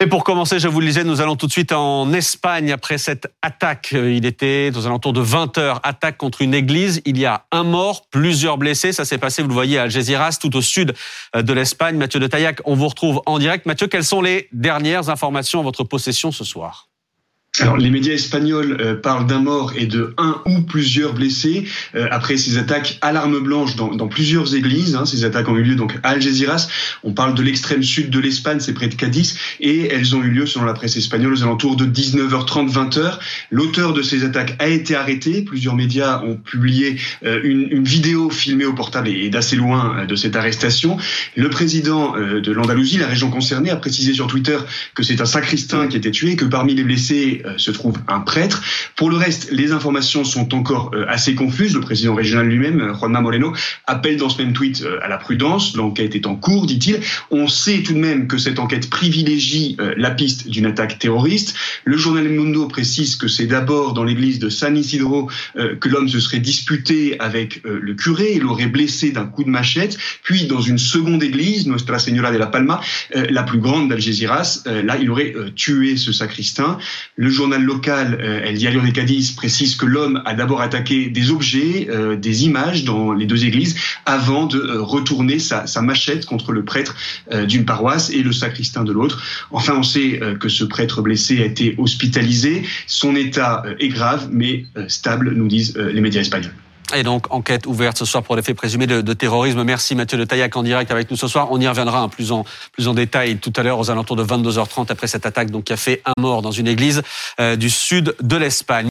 Et pour commencer, je vous le disais, nous allons tout de suite en Espagne après cette attaque. Il était aux alentours de 20 heures, attaque contre une église. Il y a un mort, plusieurs blessés. Ça s'est passé, vous le voyez, à Algeciras, tout au sud de l'Espagne. Mathieu de Taillac, on vous retrouve en direct. Mathieu, quelles sont les dernières informations à votre possession ce soir? Alors, les médias espagnols euh, parlent d'un mort et de un ou plusieurs blessés euh, après ces attaques à l'arme blanche dans, dans plusieurs églises. Hein, ces attaques ont eu lieu donc à Algeciras. On parle de l'extrême sud de l'Espagne, c'est près de Cadiz, et elles ont eu lieu, selon la presse espagnole, aux alentours de 19h30, 20h. L'auteur de ces attaques a été arrêté. Plusieurs médias ont publié euh, une, une, vidéo filmée au portable et d'assez loin de cette arrestation. Le président de l'Andalousie, la région concernée, a précisé sur Twitter que c'est un sacristain qui était tué, que parmi les blessés euh, se trouve un prêtre. Pour le reste, les informations sont encore euh, assez confuses. Le président régional lui-même, euh, Juanma Moreno, appelle dans ce même tweet à la prudence. L'enquête est en cours, dit-il. On sait tout de même que cette enquête privilégie la piste d'une attaque terroriste. Le journal Mundo précise que c'est d'abord dans l'église de San Isidro que l'homme se serait disputé avec le curé et l'aurait blessé d'un coup de machette. Puis dans une seconde église, Nuestra Señora de la Palma, la plus grande d'Algeciras, là il aurait tué ce sacristain. Journal local, euh, El Diario de Cadiz, précise que l'homme a d'abord attaqué des objets, euh, des images dans les deux églises, avant de euh, retourner sa, machette contre le prêtre d'une paroisse et le sacristain de l'autre. Enfin, on sait que ce prêtre blessé a été hospitalisé. Son état est grave, mais stable, nous disent les médias espagnols. Et donc, enquête ouverte ce soir pour les faits présumés de, terrorisme. Merci Mathieu de Taillac en direct avec nous ce soir. On y reviendra un plus en, plus en détail tout à l'heure aux alentours de 22h30 après cette attaque donc, qui a fait un mort dans une église euh, du sud de l'Espagne.